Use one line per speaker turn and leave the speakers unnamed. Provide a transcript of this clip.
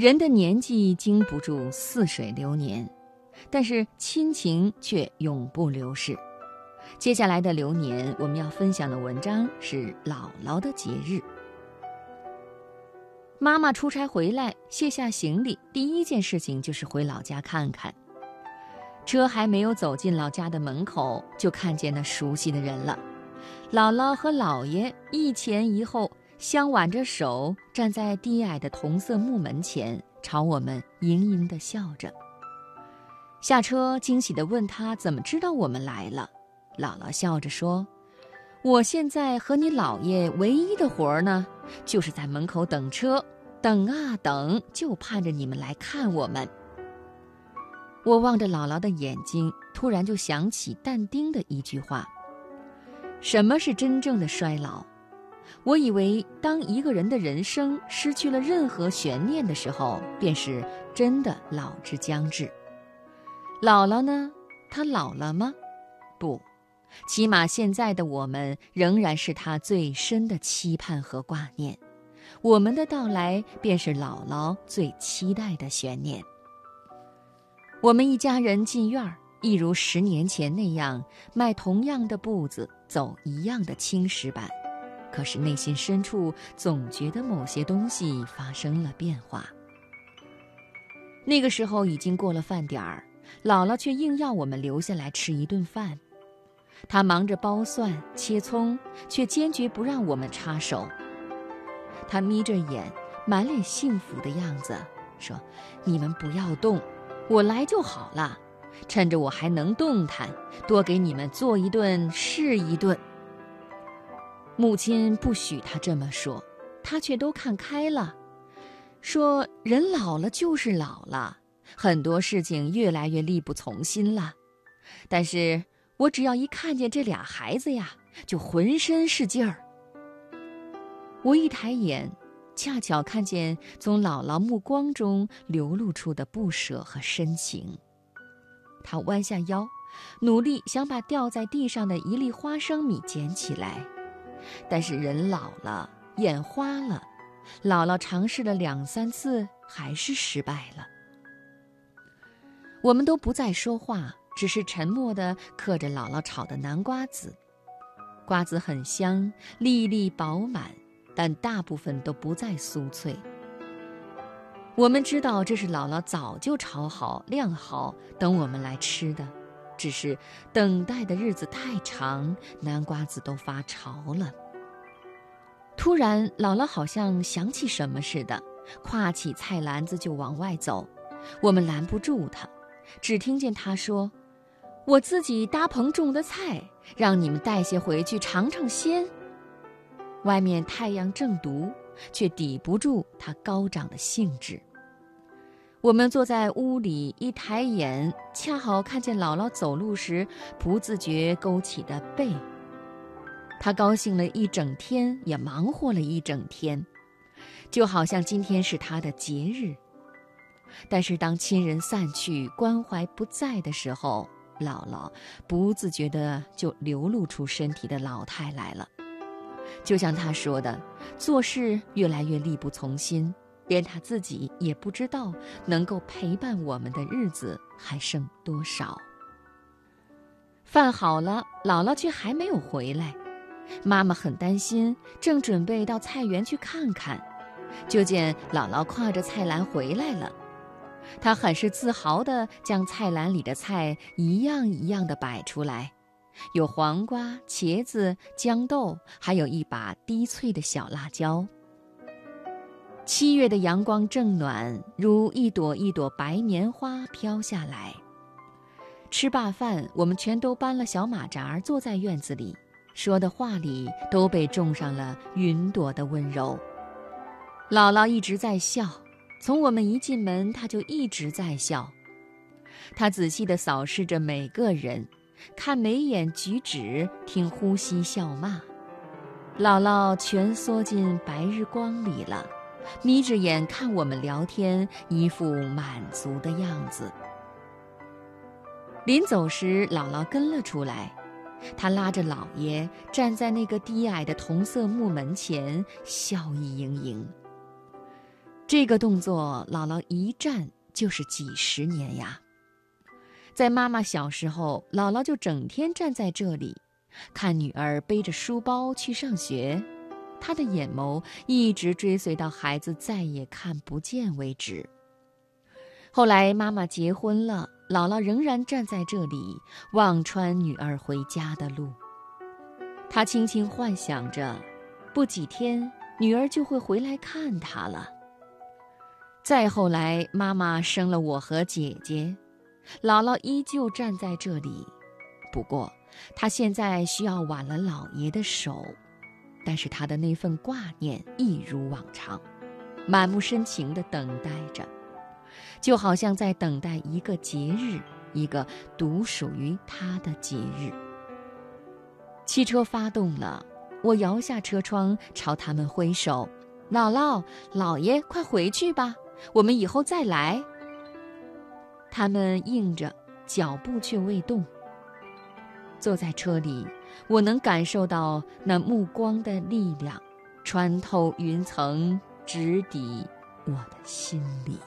人的年纪经不住似水流年，但是亲情却永不流逝。接下来的流年，我们要分享的文章是姥姥的节日。妈妈出差回来，卸下行李，第一件事情就是回老家看看。车还没有走进老家的门口，就看见那熟悉的人了。姥姥和姥爷一前一后，相挽着手站在低矮的铜色木门前，朝我们盈盈地笑着。下车，惊喜地问他怎么知道我们来了。姥姥笑着说：“我现在和你姥爷唯一的活儿呢。”就是在门口等车，等啊等，就盼着你们来看我们。我望着姥姥的眼睛，突然就想起但丁的一句话：“什么是真正的衰老？”我以为，当一个人的人生失去了任何悬念的时候，便是真的老之将至。老了呢？他老了吗？不。起码现在的我们仍然是他最深的期盼和挂念，我们的到来便是姥姥最期待的悬念。我们一家人进院儿，一如十年前那样迈同样的步子，走一样的青石板，可是内心深处总觉得某些东西发生了变化。那个时候已经过了饭点儿，姥姥却硬要我们留下来吃一顿饭。她忙着剥蒜、切葱，却坚决不让我们插手。她眯着眼，满脸幸福的样子，说：“你们不要动，我来就好了。趁着我还能动弹，多给你们做一顿是一顿。”母亲不许他这么说，他却都看开了，说：“人老了就是老了，很多事情越来越力不从心了。但是……”我只要一看见这俩孩子呀，就浑身是劲儿。我一抬眼，恰巧看见从姥姥目光中流露出的不舍和深情。她弯下腰，努力想把掉在地上的一粒花生米捡起来，但是人老了，眼花了。姥姥尝试了两三次，还是失败了。我们都不再说话。只是沉默地嗑着姥姥炒的南瓜子，瓜子很香，粒粒饱满，但大部分都不再酥脆。我们知道这是姥姥早就炒好、晾好，等我们来吃的，只是等待的日子太长，南瓜子都发潮了。突然，姥姥好像想起什么似的，挎起菜篮子就往外走，我们拦不住她，只听见她说。我自己搭棚种的菜，让你们带些回去尝尝鲜。外面太阳正毒，却抵不住它高涨的兴致。我们坐在屋里，一抬眼，恰好看见姥姥走路时不自觉勾起的背。她高兴了一整天，也忙活了一整天，就好像今天是她的节日。但是当亲人散去，关怀不在的时候，姥姥不自觉地就流露出身体的老态来了，就像她说的，做事越来越力不从心，连他自己也不知道能够陪伴我们的日子还剩多少。饭好了，姥姥却还没有回来，妈妈很担心，正准备到菜园去看看，就见姥姥挎着菜篮回来了。她很是自豪地将菜篮里的菜一样一样地摆出来，有黄瓜、茄子、豇豆，还有一把低翠的小辣椒。七月的阳光正暖，如一朵一朵白棉花飘下来。吃罢饭，我们全都搬了小马扎，坐在院子里，说的话里都被种上了云朵的温柔。姥姥一直在笑。从我们一进门，她就一直在笑。她仔细地扫视着每个人，看眉眼举止，听呼吸笑骂。姥姥蜷缩进白日光里了，眯着眼看我们聊天，一副满足的样子。临走时，姥姥跟了出来，她拉着姥爷站在那个低矮的铜色木门前，笑意盈盈。这个动作，姥姥一站就是几十年呀。在妈妈小时候，姥姥就整天站在这里，看女儿背着书包去上学，他的眼眸一直追随到孩子再也看不见为止。后来妈妈结婚了，姥姥仍然站在这里，望穿女儿回家的路。她轻轻幻想着，不几天女儿就会回来看她了。再后来，妈妈生了我和姐姐，姥姥依旧站在这里，不过她现在需要挽了姥爷的手，但是他的那份挂念一如往常，满目深情地等待着。就好像在等待一个节日，一个独属于他的节日。汽车发动了，我摇下车窗，朝他们挥手：“姥姥、姥爷，快回去吧，我们以后再来。”他们应着，脚步却未动。坐在车里，我能感受到那目光的力量，穿透云层，直抵我的心里。